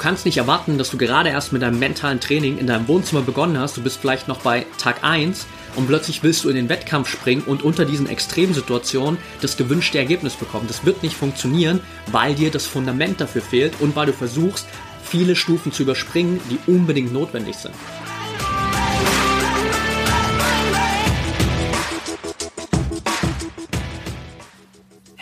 kannst nicht erwarten, dass du gerade erst mit deinem mentalen Training in deinem Wohnzimmer begonnen hast. Du bist vielleicht noch bei Tag 1 und plötzlich willst du in den Wettkampf springen und unter diesen Extremsituationen das gewünschte Ergebnis bekommen. Das wird nicht funktionieren, weil dir das Fundament dafür fehlt und weil du versuchst, viele Stufen zu überspringen, die unbedingt notwendig sind.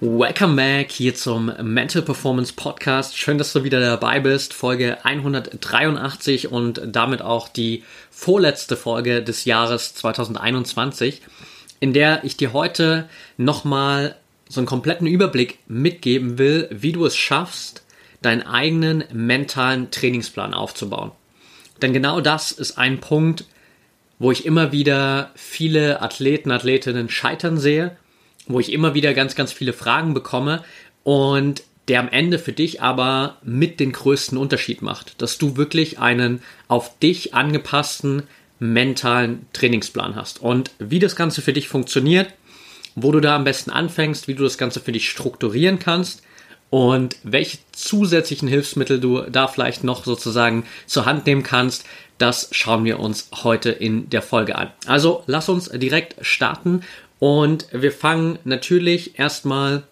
Welcome back hier zum Mental Performance Podcast. Schön, dass du wieder dabei bist. Folge 183 und damit auch die vorletzte Folge des Jahres 2021, in der ich dir heute nochmal so einen kompletten Überblick mitgeben will, wie du es schaffst, deinen eigenen mentalen Trainingsplan aufzubauen. Denn genau das ist ein Punkt, wo ich immer wieder viele Athleten, Athletinnen scheitern sehe wo ich immer wieder ganz, ganz viele Fragen bekomme und der am Ende für dich aber mit den größten Unterschied macht, dass du wirklich einen auf dich angepassten mentalen Trainingsplan hast. Und wie das Ganze für dich funktioniert, wo du da am besten anfängst, wie du das Ganze für dich strukturieren kannst und welche zusätzlichen Hilfsmittel du da vielleicht noch sozusagen zur Hand nehmen kannst, das schauen wir uns heute in der Folge an. Also lass uns direkt starten und wir fangen natürlich erstmal,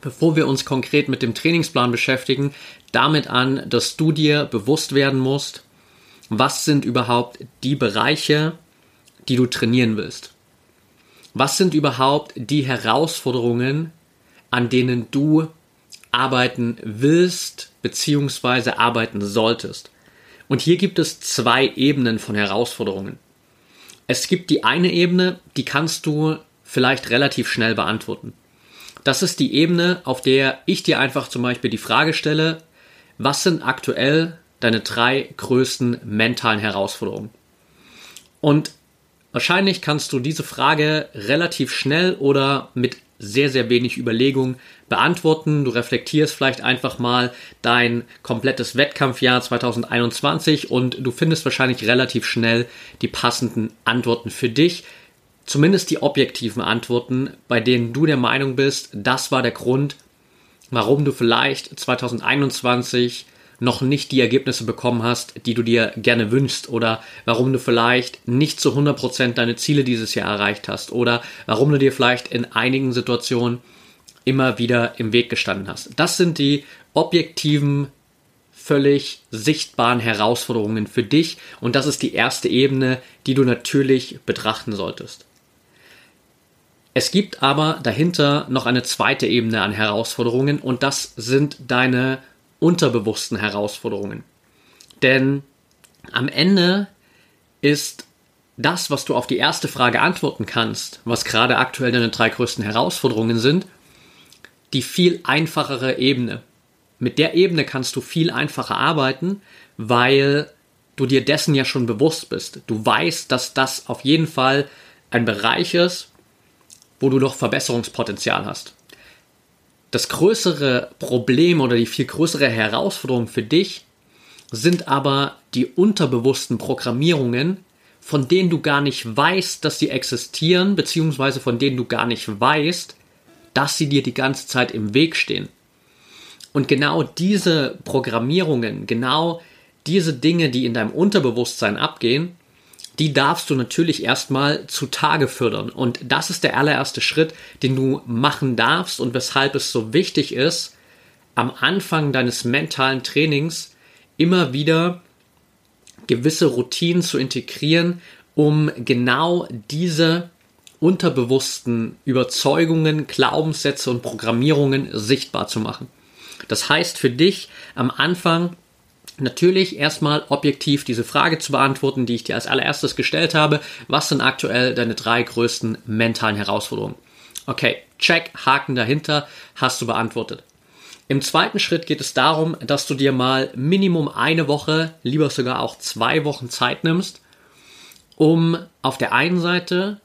bevor wir uns konkret mit dem Trainingsplan beschäftigen, damit an, dass du dir bewusst werden musst, was sind überhaupt die Bereiche, die du trainieren willst. Was sind überhaupt die Herausforderungen, an denen du arbeiten willst bzw. arbeiten solltest. Und hier gibt es zwei Ebenen von Herausforderungen. Es gibt die eine Ebene, die kannst du vielleicht relativ schnell beantworten. Das ist die Ebene, auf der ich dir einfach zum Beispiel die Frage stelle, was sind aktuell deine drei größten mentalen Herausforderungen? Und wahrscheinlich kannst du diese Frage relativ schnell oder mit sehr, sehr wenig Überlegung beantworten. Du reflektierst vielleicht einfach mal dein komplettes Wettkampfjahr 2021 und du findest wahrscheinlich relativ schnell die passenden Antworten für dich. Zumindest die objektiven Antworten, bei denen du der Meinung bist, das war der Grund, warum du vielleicht 2021 noch nicht die Ergebnisse bekommen hast, die du dir gerne wünschst oder warum du vielleicht nicht zu 100% deine Ziele dieses Jahr erreicht hast oder warum du dir vielleicht in einigen Situationen immer wieder im Weg gestanden hast. Das sind die objektiven, völlig sichtbaren Herausforderungen für dich und das ist die erste Ebene, die du natürlich betrachten solltest. Es gibt aber dahinter noch eine zweite Ebene an Herausforderungen und das sind deine unterbewussten Herausforderungen. Denn am Ende ist das, was du auf die erste Frage antworten kannst, was gerade aktuell deine drei größten Herausforderungen sind, die viel einfachere Ebene. Mit der Ebene kannst du viel einfacher arbeiten, weil du dir dessen ja schon bewusst bist. Du weißt, dass das auf jeden Fall ein Bereich ist, wo du noch Verbesserungspotenzial hast. Das größere Problem oder die viel größere Herausforderung für dich sind aber die unterbewussten Programmierungen, von denen du gar nicht weißt, dass sie existieren, beziehungsweise von denen du gar nicht weißt, dass sie dir die ganze Zeit im Weg stehen. Und genau diese Programmierungen, genau diese Dinge, die in deinem Unterbewusstsein abgehen, die darfst du natürlich erstmal zutage fördern. Und das ist der allererste Schritt, den du machen darfst und weshalb es so wichtig ist, am Anfang deines mentalen Trainings immer wieder gewisse Routinen zu integrieren, um genau diese unterbewussten Überzeugungen, Glaubenssätze und Programmierungen sichtbar zu machen. Das heißt für dich am Anfang Natürlich erstmal objektiv diese Frage zu beantworten, die ich dir als allererstes gestellt habe. Was sind aktuell deine drei größten mentalen Herausforderungen? Okay, check, Haken dahinter, hast du beantwortet. Im zweiten Schritt geht es darum, dass du dir mal Minimum eine Woche, lieber sogar auch zwei Wochen Zeit nimmst, um auf der einen Seite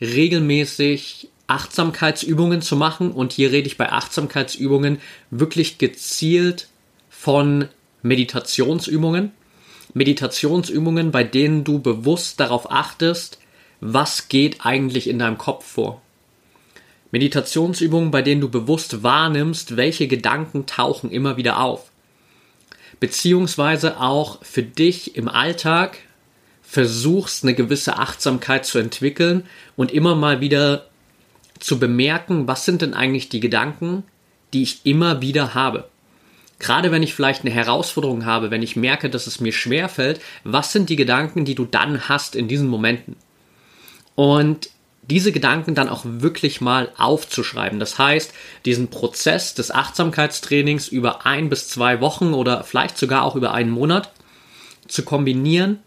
regelmäßig Achtsamkeitsübungen zu machen. Und hier rede ich bei Achtsamkeitsübungen wirklich gezielt von Meditationsübungen. Meditationsübungen, bei denen du bewusst darauf achtest, was geht eigentlich in deinem Kopf vor. Meditationsübungen, bei denen du bewusst wahrnimmst, welche Gedanken tauchen immer wieder auf. Beziehungsweise auch für dich im Alltag versuchst, eine gewisse Achtsamkeit zu entwickeln und immer mal wieder zu bemerken, was sind denn eigentlich die Gedanken, die ich immer wieder habe. Gerade wenn ich vielleicht eine Herausforderung habe, wenn ich merke, dass es mir schwer fällt, was sind die Gedanken, die du dann hast in diesen Momenten? Und diese Gedanken dann auch wirklich mal aufzuschreiben. Das heißt, diesen Prozess des Achtsamkeitstrainings über ein bis zwei Wochen oder vielleicht sogar auch über einen Monat zu kombinieren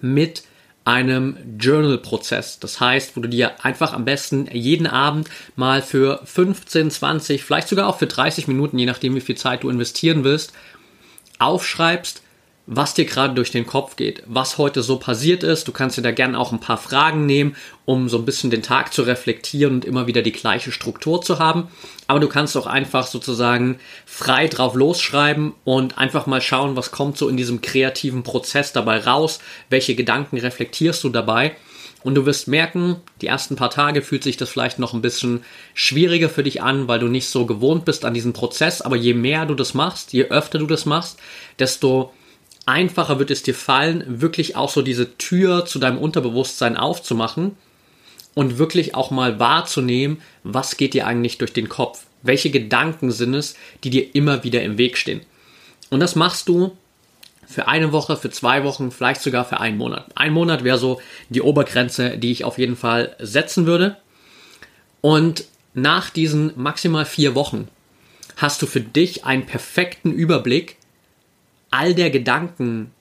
mit einem Journal-Prozess. Das heißt, wo du dir einfach am besten jeden Abend mal für 15, 20, vielleicht sogar auch für 30 Minuten, je nachdem wie viel Zeit du investieren willst, aufschreibst, was dir gerade durch den Kopf geht, was heute so passiert ist. Du kannst dir da gerne auch ein paar Fragen nehmen, um so ein bisschen den Tag zu reflektieren und immer wieder die gleiche Struktur zu haben. Aber du kannst auch einfach sozusagen frei drauf losschreiben und einfach mal schauen, was kommt so in diesem kreativen Prozess dabei raus, welche Gedanken reflektierst du dabei. Und du wirst merken, die ersten paar Tage fühlt sich das vielleicht noch ein bisschen schwieriger für dich an, weil du nicht so gewohnt bist an diesen Prozess. Aber je mehr du das machst, je öfter du das machst, desto einfacher wird es dir fallen, wirklich auch so diese Tür zu deinem Unterbewusstsein aufzumachen und wirklich auch mal wahrzunehmen, was geht dir eigentlich durch den Kopf? Welche Gedanken sind es, die dir immer wieder im Weg stehen? Und das machst du für eine Woche, für zwei Wochen, vielleicht sogar für einen Monat. Ein Monat wäre so die Obergrenze, die ich auf jeden Fall setzen würde. Und nach diesen maximal vier Wochen hast du für dich einen perfekten Überblick, all der Gedanken,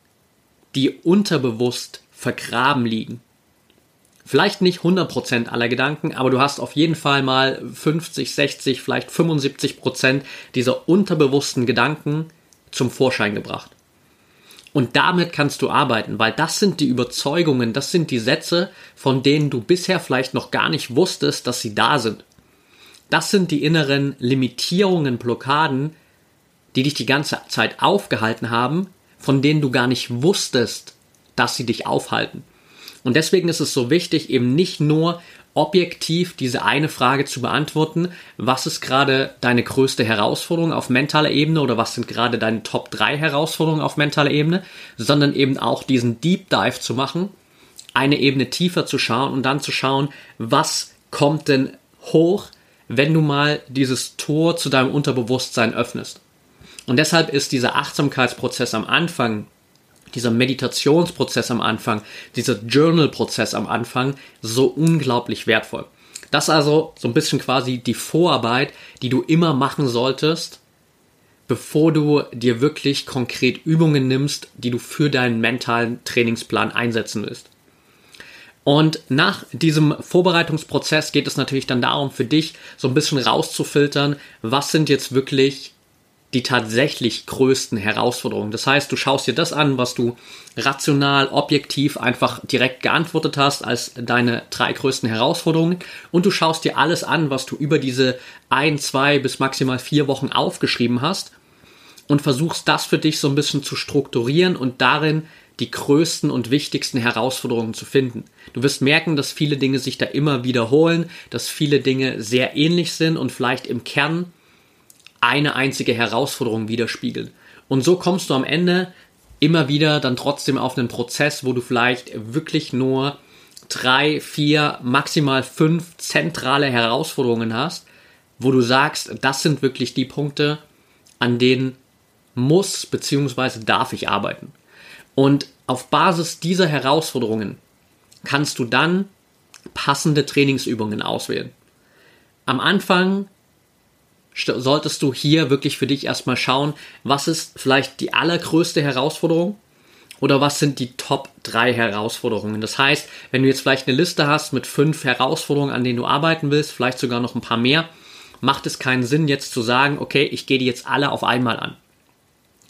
die unterbewusst vergraben liegen. Vielleicht nicht 100% aller Gedanken, aber du hast auf jeden Fall mal 50, 60, vielleicht 75% dieser unterbewussten Gedanken zum Vorschein gebracht. Und damit kannst du arbeiten, weil das sind die Überzeugungen, das sind die Sätze, von denen du bisher vielleicht noch gar nicht wusstest, dass sie da sind. Das sind die inneren Limitierungen, Blockaden, die dich die ganze Zeit aufgehalten haben, von denen du gar nicht wusstest, dass sie dich aufhalten. Und deswegen ist es so wichtig, eben nicht nur objektiv diese eine Frage zu beantworten, was ist gerade deine größte Herausforderung auf mentaler Ebene oder was sind gerade deine Top 3 Herausforderungen auf mentaler Ebene, sondern eben auch diesen Deep Dive zu machen, eine Ebene tiefer zu schauen und dann zu schauen, was kommt denn hoch, wenn du mal dieses Tor zu deinem Unterbewusstsein öffnest. Und deshalb ist dieser Achtsamkeitsprozess am Anfang, dieser Meditationsprozess am Anfang, dieser Journal-Prozess am Anfang so unglaublich wertvoll. Das ist also so ein bisschen quasi die Vorarbeit, die du immer machen solltest, bevor du dir wirklich konkret Übungen nimmst, die du für deinen mentalen Trainingsplan einsetzen willst. Und nach diesem Vorbereitungsprozess geht es natürlich dann darum, für dich so ein bisschen rauszufiltern, was sind jetzt wirklich die tatsächlich größten Herausforderungen. Das heißt, du schaust dir das an, was du rational, objektiv einfach direkt geantwortet hast als deine drei größten Herausforderungen und du schaust dir alles an, was du über diese ein, zwei bis maximal vier Wochen aufgeschrieben hast und versuchst das für dich so ein bisschen zu strukturieren und darin die größten und wichtigsten Herausforderungen zu finden. Du wirst merken, dass viele Dinge sich da immer wiederholen, dass viele Dinge sehr ähnlich sind und vielleicht im Kern eine einzige Herausforderung widerspiegeln. Und so kommst du am Ende immer wieder dann trotzdem auf einen Prozess, wo du vielleicht wirklich nur drei, vier, maximal fünf zentrale Herausforderungen hast, wo du sagst, das sind wirklich die Punkte, an denen muss bzw. darf ich arbeiten. Und auf Basis dieser Herausforderungen kannst du dann passende Trainingsübungen auswählen. Am Anfang solltest du hier wirklich für dich erstmal schauen, was ist vielleicht die allergrößte Herausforderung oder was sind die Top 3 Herausforderungen. Das heißt, wenn du jetzt vielleicht eine Liste hast mit fünf Herausforderungen, an denen du arbeiten willst, vielleicht sogar noch ein paar mehr, macht es keinen Sinn, jetzt zu sagen, okay, ich gehe die jetzt alle auf einmal an.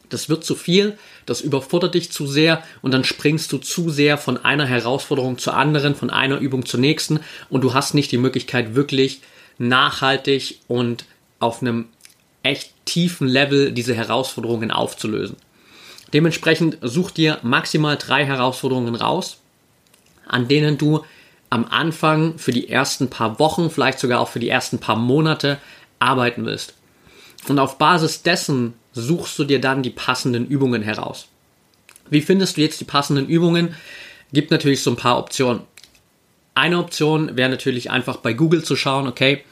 Das wird zu viel, das überfordert dich zu sehr und dann springst du zu sehr von einer Herausforderung zur anderen, von einer Übung zur nächsten und du hast nicht die Möglichkeit, wirklich nachhaltig und auf einem echt tiefen Level diese Herausforderungen aufzulösen. Dementsprechend such dir maximal drei Herausforderungen raus, an denen du am Anfang für die ersten paar Wochen, vielleicht sogar auch für die ersten paar Monate arbeiten willst. Und auf Basis dessen suchst du dir dann die passenden Übungen heraus. Wie findest du jetzt die passenden Übungen? Gibt natürlich so ein paar Optionen. Eine Option wäre natürlich einfach bei Google zu schauen, okay,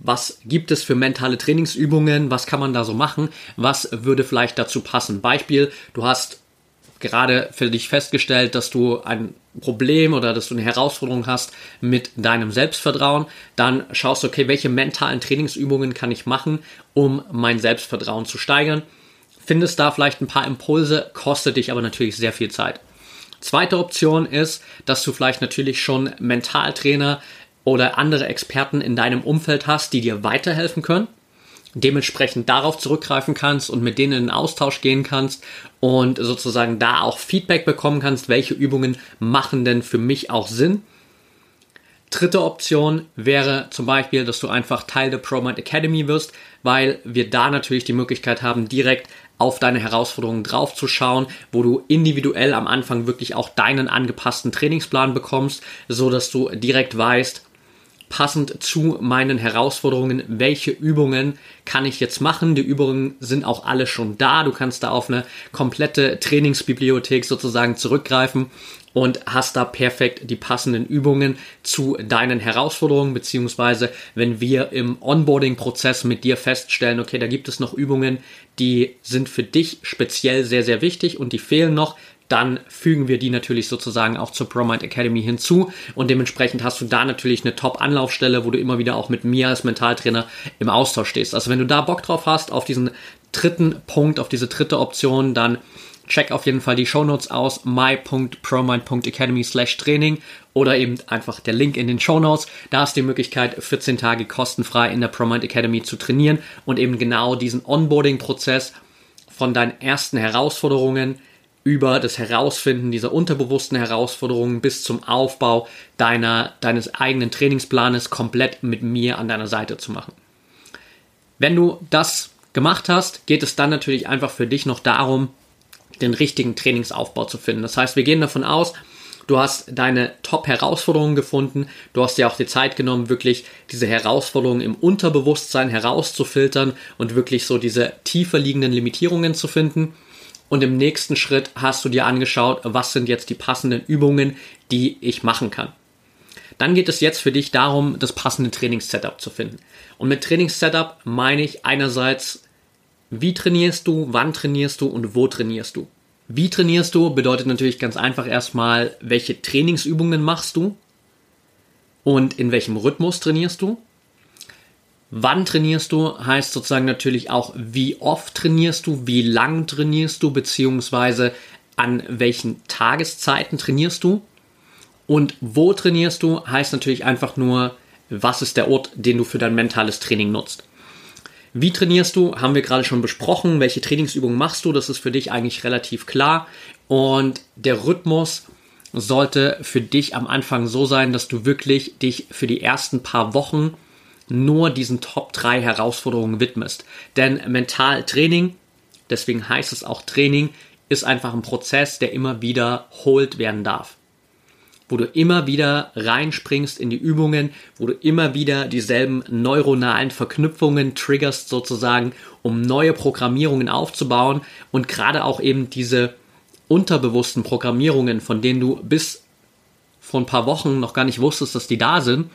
was gibt es für mentale Trainingsübungen, was kann man da so machen, was würde vielleicht dazu passen. Beispiel, du hast gerade für dich festgestellt, dass du ein Problem oder dass du eine Herausforderung hast mit deinem Selbstvertrauen, dann schaust du, okay, welche mentalen Trainingsübungen kann ich machen, um mein Selbstvertrauen zu steigern. Findest da vielleicht ein paar Impulse, kostet dich aber natürlich sehr viel Zeit. Zweite Option ist, dass du vielleicht natürlich schon Mentaltrainer oder andere Experten in deinem Umfeld hast, die dir weiterhelfen können dementsprechend darauf zurückgreifen kannst und mit denen in den Austausch gehen kannst und sozusagen da auch Feedback bekommen kannst, welche Übungen machen denn für mich auch Sinn. Dritte Option wäre zum Beispiel, dass du einfach Teil der ProMind Academy wirst, weil wir da natürlich die Möglichkeit haben, direkt auf deine Herausforderungen draufzuschauen, wo du individuell am Anfang wirklich auch deinen angepassten Trainingsplan bekommst, so dass du direkt weißt, passend zu meinen Herausforderungen, welche Übungen kann ich jetzt machen. Die Übungen sind auch alle schon da. Du kannst da auf eine komplette Trainingsbibliothek sozusagen zurückgreifen und hast da perfekt die passenden Übungen zu deinen Herausforderungen, beziehungsweise wenn wir im Onboarding-Prozess mit dir feststellen, okay, da gibt es noch Übungen, die sind für dich speziell sehr, sehr wichtig und die fehlen noch, dann fügen wir die natürlich sozusagen auch zur ProMind Academy hinzu und dementsprechend hast du da natürlich eine Top-Anlaufstelle, wo du immer wieder auch mit mir als Mentaltrainer im Austausch stehst. Also wenn du da Bock drauf hast, auf diesen dritten Punkt, auf diese dritte Option, dann check auf jeden Fall die Shownotes aus, my.promind.academy slash Training oder eben einfach der Link in den Shownotes. Da du die Möglichkeit, 14 Tage kostenfrei in der ProMind Academy zu trainieren und eben genau diesen Onboarding-Prozess von deinen ersten Herausforderungen über das Herausfinden dieser unterbewussten Herausforderungen bis zum Aufbau deiner, deines eigenen Trainingsplanes komplett mit mir an deiner Seite zu machen. Wenn du das gemacht hast, geht es dann natürlich einfach für dich noch darum, den richtigen Trainingsaufbau zu finden. Das heißt, wir gehen davon aus, du hast deine Top-Herausforderungen gefunden, du hast dir auch die Zeit genommen, wirklich diese Herausforderungen im Unterbewusstsein herauszufiltern und wirklich so diese tiefer liegenden Limitierungen zu finden und im nächsten Schritt hast du dir angeschaut, was sind jetzt die passenden Übungen, die ich machen kann. Dann geht es jetzt für dich darum, das passende Trainingssetup zu finden. Und mit Trainingssetup meine ich einerseits, wie trainierst du, wann trainierst du und wo trainierst du. Wie trainierst du bedeutet natürlich ganz einfach erstmal, welche Trainingsübungen machst du und in welchem Rhythmus trainierst du. Wann trainierst du heißt sozusagen natürlich auch, wie oft trainierst du, wie lang trainierst du, beziehungsweise an welchen Tageszeiten trainierst du. Und wo trainierst du heißt natürlich einfach nur, was ist der Ort, den du für dein mentales Training nutzt. Wie trainierst du? Haben wir gerade schon besprochen. Welche Trainingsübungen machst du? Das ist für dich eigentlich relativ klar. Und der Rhythmus sollte für dich am Anfang so sein, dass du wirklich dich für die ersten paar Wochen nur diesen Top 3 Herausforderungen widmest. Denn Mentaltraining, deswegen heißt es auch Training, ist einfach ein Prozess, der immer wiederholt werden darf. Wo du immer wieder reinspringst in die Übungen, wo du immer wieder dieselben neuronalen Verknüpfungen triggerst sozusagen, um neue Programmierungen aufzubauen und gerade auch eben diese unterbewussten Programmierungen, von denen du bis vor ein paar Wochen noch gar nicht wusstest, dass die da sind,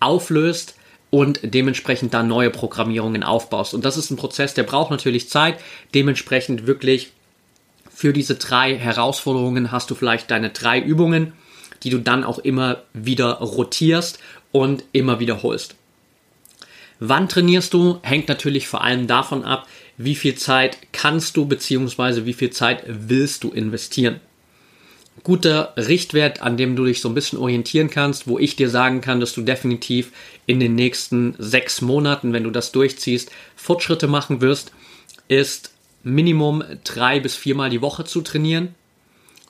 auflöst, und dementsprechend dann neue Programmierungen aufbaust. Und das ist ein Prozess, der braucht natürlich Zeit. Dementsprechend wirklich für diese drei Herausforderungen hast du vielleicht deine drei Übungen, die du dann auch immer wieder rotierst und immer wiederholst. Wann trainierst du, hängt natürlich vor allem davon ab, wie viel Zeit kannst du bzw. wie viel Zeit willst du investieren. Guter Richtwert, an dem du dich so ein bisschen orientieren kannst, wo ich dir sagen kann, dass du definitiv in den nächsten sechs Monaten, wenn du das durchziehst, Fortschritte machen wirst, ist Minimum drei bis viermal die Woche zu trainieren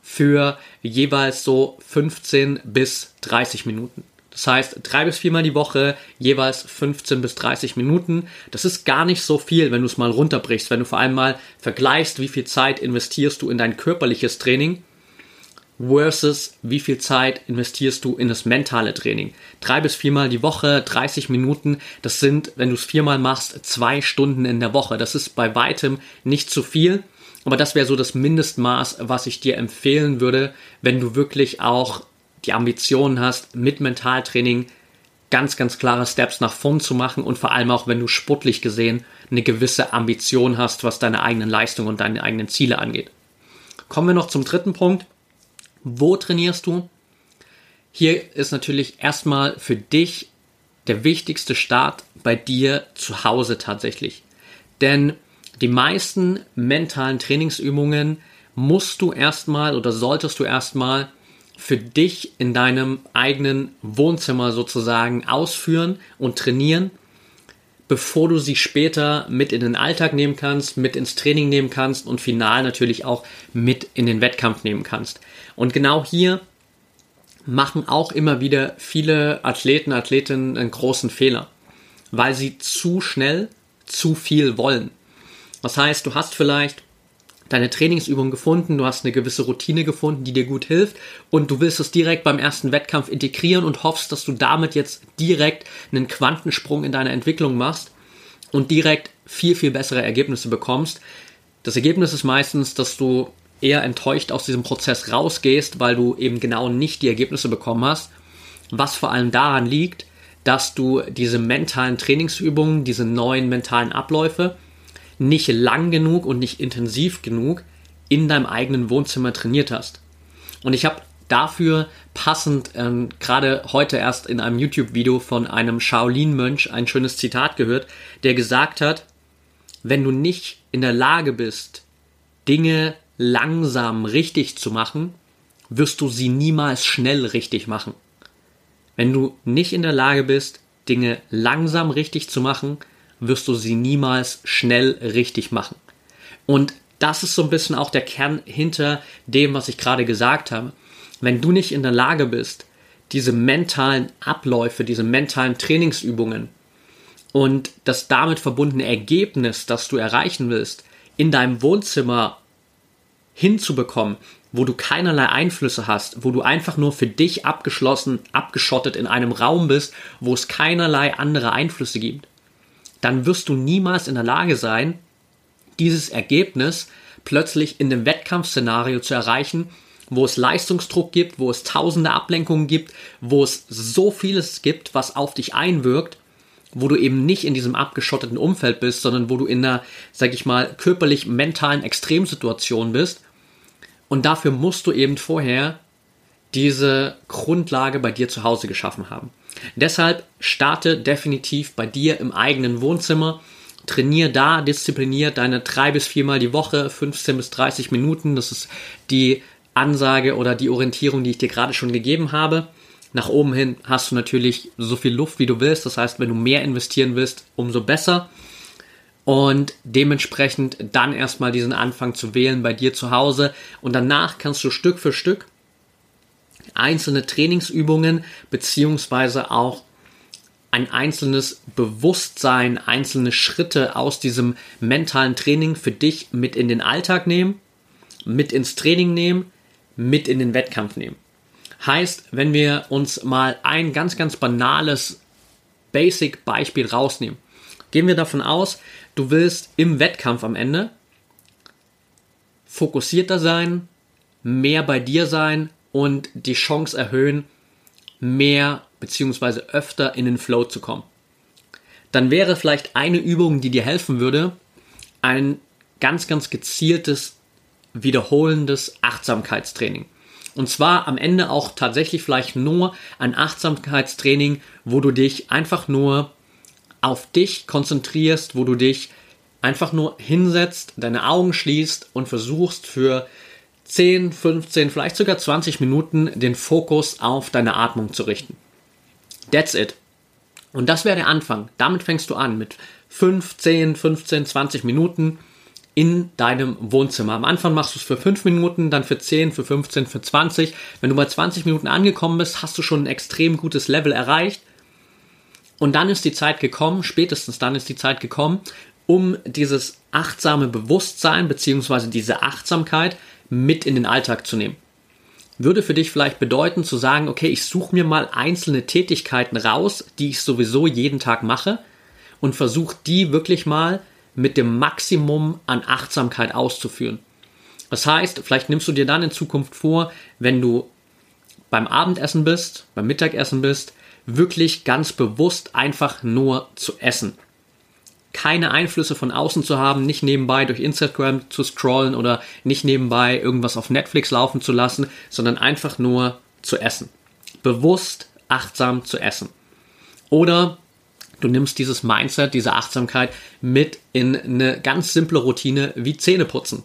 für jeweils so 15 bis 30 Minuten. Das heißt, drei bis viermal die Woche, jeweils 15 bis 30 Minuten. Das ist gar nicht so viel, wenn du es mal runterbrichst, wenn du vor allem mal vergleichst, wie viel Zeit investierst du in dein körperliches Training versus wie viel Zeit investierst du in das mentale Training. Drei bis viermal die Woche, 30 Minuten, das sind, wenn du es viermal machst, zwei Stunden in der Woche. Das ist bei weitem nicht zu viel. Aber das wäre so das Mindestmaß, was ich dir empfehlen würde, wenn du wirklich auch die Ambitionen hast, mit Mentaltraining ganz, ganz klare Steps nach vorn zu machen und vor allem auch, wenn du sportlich gesehen eine gewisse Ambition hast, was deine eigenen Leistungen und deine eigenen Ziele angeht. Kommen wir noch zum dritten Punkt. Wo trainierst du? Hier ist natürlich erstmal für dich der wichtigste Start bei dir zu Hause tatsächlich. Denn die meisten mentalen Trainingsübungen musst du erstmal oder solltest du erstmal für dich in deinem eigenen Wohnzimmer sozusagen ausführen und trainieren, bevor du sie später mit in den Alltag nehmen kannst, mit ins Training nehmen kannst und final natürlich auch mit in den Wettkampf nehmen kannst. Und genau hier machen auch immer wieder viele Athleten, Athletinnen einen großen Fehler, weil sie zu schnell zu viel wollen. Das heißt, du hast vielleicht deine Trainingsübung gefunden, du hast eine gewisse Routine gefunden, die dir gut hilft und du willst es direkt beim ersten Wettkampf integrieren und hoffst, dass du damit jetzt direkt einen Quantensprung in deiner Entwicklung machst und direkt viel, viel bessere Ergebnisse bekommst. Das Ergebnis ist meistens, dass du eher enttäuscht aus diesem Prozess rausgehst, weil du eben genau nicht die Ergebnisse bekommen hast, was vor allem daran liegt, dass du diese mentalen Trainingsübungen, diese neuen mentalen Abläufe nicht lang genug und nicht intensiv genug in deinem eigenen Wohnzimmer trainiert hast. Und ich habe dafür passend ähm, gerade heute erst in einem YouTube-Video von einem Shaolin-Mönch ein schönes Zitat gehört, der gesagt hat, wenn du nicht in der Lage bist, Dinge langsam richtig zu machen, wirst du sie niemals schnell richtig machen. Wenn du nicht in der Lage bist, Dinge langsam richtig zu machen, wirst du sie niemals schnell richtig machen. Und das ist so ein bisschen auch der Kern hinter dem, was ich gerade gesagt habe. Wenn du nicht in der Lage bist, diese mentalen Abläufe, diese mentalen Trainingsübungen und das damit verbundene Ergebnis, das du erreichen willst, in deinem Wohnzimmer hinzubekommen, wo du keinerlei Einflüsse hast, wo du einfach nur für dich abgeschlossen, abgeschottet in einem Raum bist, wo es keinerlei andere Einflüsse gibt, dann wirst du niemals in der Lage sein, dieses Ergebnis plötzlich in einem Wettkampfszenario zu erreichen, wo es Leistungsdruck gibt, wo es tausende Ablenkungen gibt, wo es so vieles gibt, was auf dich einwirkt, wo du eben nicht in diesem abgeschotteten Umfeld bist, sondern wo du in einer, sag ich mal, körperlich-mentalen Extremsituation bist. Und dafür musst du eben vorher diese Grundlage bei dir zu Hause geschaffen haben. Deshalb starte definitiv bei dir im eigenen Wohnzimmer. Trainier da diszipliniert deine drei bis viermal die Woche, 15 bis 30 Minuten. Das ist die Ansage oder die Orientierung, die ich dir gerade schon gegeben habe. Nach oben hin hast du natürlich so viel Luft, wie du willst. Das heißt, wenn du mehr investieren willst, umso besser. Und dementsprechend dann erstmal diesen Anfang zu wählen bei dir zu Hause. Und danach kannst du Stück für Stück einzelne Trainingsübungen beziehungsweise auch ein einzelnes Bewusstsein, einzelne Schritte aus diesem mentalen Training für dich mit in den Alltag nehmen, mit ins Training nehmen, mit in den Wettkampf nehmen. Heißt, wenn wir uns mal ein ganz, ganz banales Basic-Beispiel rausnehmen, gehen wir davon aus, du willst im Wettkampf am Ende fokussierter sein, mehr bei dir sein, und die Chance erhöhen, mehr bzw. öfter in den Flow zu kommen. Dann wäre vielleicht eine Übung, die dir helfen würde, ein ganz, ganz gezieltes, wiederholendes Achtsamkeitstraining. Und zwar am Ende auch tatsächlich vielleicht nur ein Achtsamkeitstraining, wo du dich einfach nur auf dich konzentrierst, wo du dich einfach nur hinsetzt, deine Augen schließt und versuchst für 10, 15, vielleicht sogar 20 Minuten den Fokus auf deine Atmung zu richten. That's it. Und das wäre der Anfang. Damit fängst du an mit 5, 10, 15, 20 Minuten in deinem Wohnzimmer. Am Anfang machst du es für 5 Minuten, dann für 10, für 15, für 20. Wenn du bei 20 Minuten angekommen bist, hast du schon ein extrem gutes Level erreicht. Und dann ist die Zeit gekommen, spätestens dann ist die Zeit gekommen, um dieses achtsame Bewusstsein bzw. diese Achtsamkeit mit in den Alltag zu nehmen. Würde für dich vielleicht bedeuten zu sagen, okay, ich suche mir mal einzelne Tätigkeiten raus, die ich sowieso jeden Tag mache und versuche die wirklich mal mit dem Maximum an Achtsamkeit auszuführen. Das heißt, vielleicht nimmst du dir dann in Zukunft vor, wenn du beim Abendessen bist, beim Mittagessen bist, wirklich ganz bewusst einfach nur zu essen keine Einflüsse von außen zu haben, nicht nebenbei durch Instagram zu scrollen oder nicht nebenbei irgendwas auf Netflix laufen zu lassen, sondern einfach nur zu essen. Bewusst, achtsam zu essen. Oder du nimmst dieses Mindset, diese Achtsamkeit mit in eine ganz simple Routine wie Zähneputzen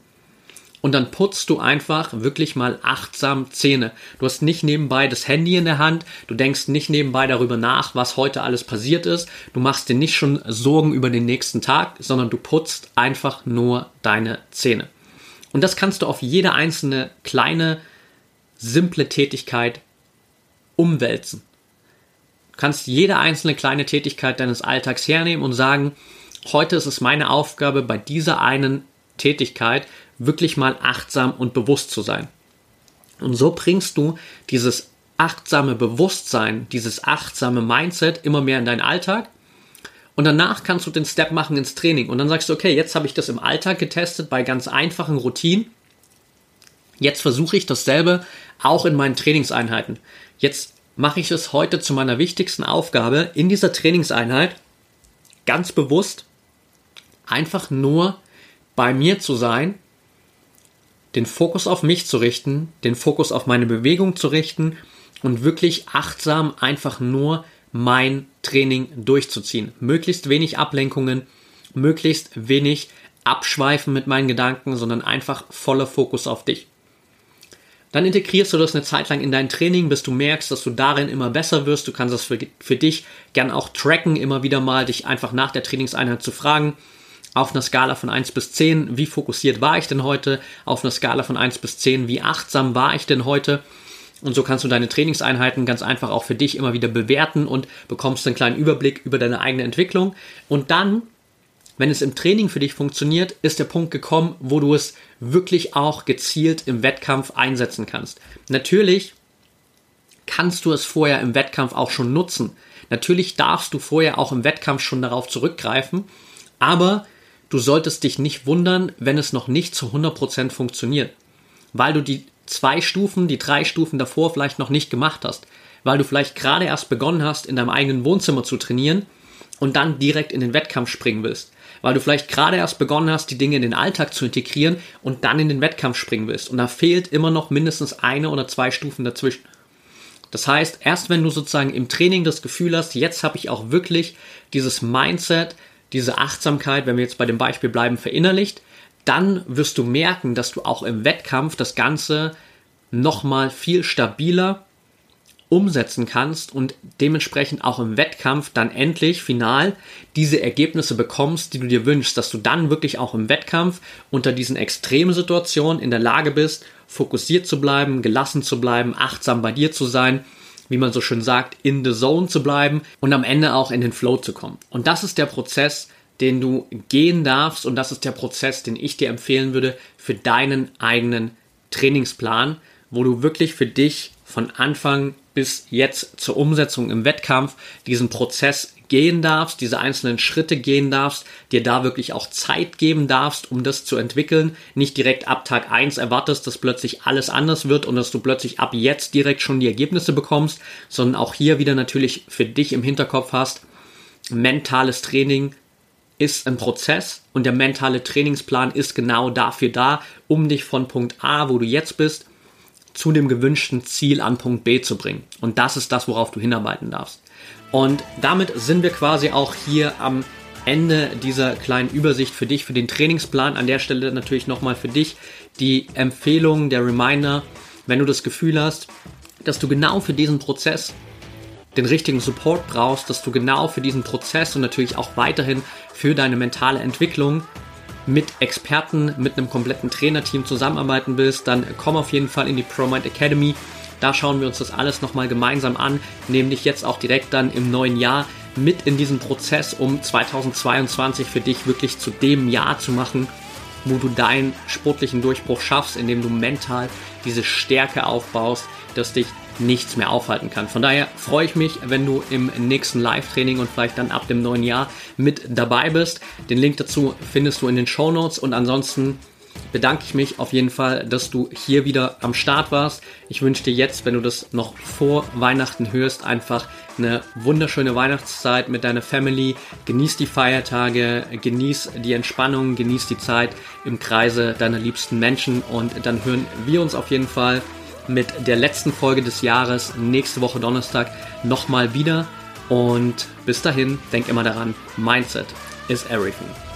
und dann putzt du einfach wirklich mal achtsam Zähne. Du hast nicht nebenbei das Handy in der Hand, du denkst nicht nebenbei darüber nach, was heute alles passiert ist, du machst dir nicht schon Sorgen über den nächsten Tag, sondern du putzt einfach nur deine Zähne. Und das kannst du auf jede einzelne kleine, simple Tätigkeit umwälzen. Du kannst jede einzelne kleine Tätigkeit deines Alltags hernehmen und sagen, heute ist es meine Aufgabe, bei dieser einen Tätigkeit wirklich mal achtsam und bewusst zu sein. Und so bringst du dieses achtsame Bewusstsein, dieses achtsame Mindset immer mehr in deinen Alltag. Und danach kannst du den Step machen ins Training. Und dann sagst du, okay, jetzt habe ich das im Alltag getestet bei ganz einfachen Routinen. Jetzt versuche ich dasselbe auch in meinen Trainingseinheiten. Jetzt mache ich es heute zu meiner wichtigsten Aufgabe in dieser Trainingseinheit ganz bewusst einfach nur bei mir zu sein den Fokus auf mich zu richten, den Fokus auf meine Bewegung zu richten und wirklich achtsam einfach nur mein Training durchzuziehen. Möglichst wenig Ablenkungen, möglichst wenig abschweifen mit meinen Gedanken, sondern einfach voller Fokus auf dich. Dann integrierst du das eine Zeit lang in dein Training, bis du merkst, dass du darin immer besser wirst. Du kannst das für, für dich gern auch tracken, immer wieder mal dich einfach nach der Trainingseinheit zu fragen, auf einer Skala von 1 bis 10, wie fokussiert war ich denn heute? Auf einer Skala von 1 bis 10, wie achtsam war ich denn heute? Und so kannst du deine Trainingseinheiten ganz einfach auch für dich immer wieder bewerten und bekommst einen kleinen Überblick über deine eigene Entwicklung. Und dann, wenn es im Training für dich funktioniert, ist der Punkt gekommen, wo du es wirklich auch gezielt im Wettkampf einsetzen kannst. Natürlich kannst du es vorher im Wettkampf auch schon nutzen. Natürlich darfst du vorher auch im Wettkampf schon darauf zurückgreifen, aber du solltest dich nicht wundern, wenn es noch nicht zu 100% funktioniert, weil du die zwei Stufen, die drei Stufen davor vielleicht noch nicht gemacht hast, weil du vielleicht gerade erst begonnen hast, in deinem eigenen Wohnzimmer zu trainieren und dann direkt in den Wettkampf springen willst, weil du vielleicht gerade erst begonnen hast, die Dinge in den Alltag zu integrieren und dann in den Wettkampf springen willst. Und da fehlt immer noch mindestens eine oder zwei Stufen dazwischen. Das heißt, erst wenn du sozusagen im Training das Gefühl hast, jetzt habe ich auch wirklich dieses Mindset, diese Achtsamkeit, wenn wir jetzt bei dem Beispiel bleiben, verinnerlicht, dann wirst du merken, dass du auch im Wettkampf das Ganze nochmal viel stabiler umsetzen kannst und dementsprechend auch im Wettkampf dann endlich final diese Ergebnisse bekommst, die du dir wünschst, dass du dann wirklich auch im Wettkampf unter diesen extremen Situationen in der Lage bist, fokussiert zu bleiben, gelassen zu bleiben, achtsam bei dir zu sein wie man so schön sagt, in the zone zu bleiben und am Ende auch in den Flow zu kommen. Und das ist der Prozess, den du gehen darfst und das ist der Prozess, den ich dir empfehlen würde für deinen eigenen Trainingsplan, wo du wirklich für dich von Anfang bis jetzt zur Umsetzung im Wettkampf diesen Prozess gehen darfst, diese einzelnen Schritte gehen darfst, dir da wirklich auch Zeit geben darfst, um das zu entwickeln, nicht direkt ab Tag 1 erwartest, dass plötzlich alles anders wird und dass du plötzlich ab jetzt direkt schon die Ergebnisse bekommst, sondern auch hier wieder natürlich für dich im Hinterkopf hast, mentales Training ist ein Prozess und der mentale Trainingsplan ist genau dafür da, um dich von Punkt A, wo du jetzt bist, zu dem gewünschten Ziel an Punkt B zu bringen. Und das ist das, worauf du hinarbeiten darfst. Und damit sind wir quasi auch hier am Ende dieser kleinen Übersicht für dich, für den Trainingsplan. An der Stelle natürlich nochmal für dich die Empfehlung, der Reminder, wenn du das Gefühl hast, dass du genau für diesen Prozess den richtigen Support brauchst, dass du genau für diesen Prozess und natürlich auch weiterhin für deine mentale Entwicklung mit Experten, mit einem kompletten Trainerteam zusammenarbeiten willst, dann komm auf jeden Fall in die ProMind Academy. Da schauen wir uns das alles nochmal gemeinsam an, nämlich jetzt auch direkt dann im neuen Jahr mit in diesem Prozess, um 2022 für dich wirklich zu dem Jahr zu machen, wo du deinen sportlichen Durchbruch schaffst, indem du mental diese Stärke aufbaust, dass dich nichts mehr aufhalten kann. Von daher freue ich mich, wenn du im nächsten Live-Training und vielleicht dann ab dem neuen Jahr mit dabei bist. Den Link dazu findest du in den Show Notes und ansonsten bedanke ich mich auf jeden Fall, dass du hier wieder am Start warst. Ich wünsche dir jetzt, wenn du das noch vor Weihnachten hörst, einfach eine wunderschöne Weihnachtszeit mit deiner Family. Genieß die Feiertage, genieß die Entspannung, genieß die Zeit im Kreise deiner liebsten Menschen und dann hören wir uns auf jeden Fall mit der letzten Folge des Jahres nächste Woche Donnerstag nochmal wieder. Und bis dahin, denk immer daran, Mindset is everything.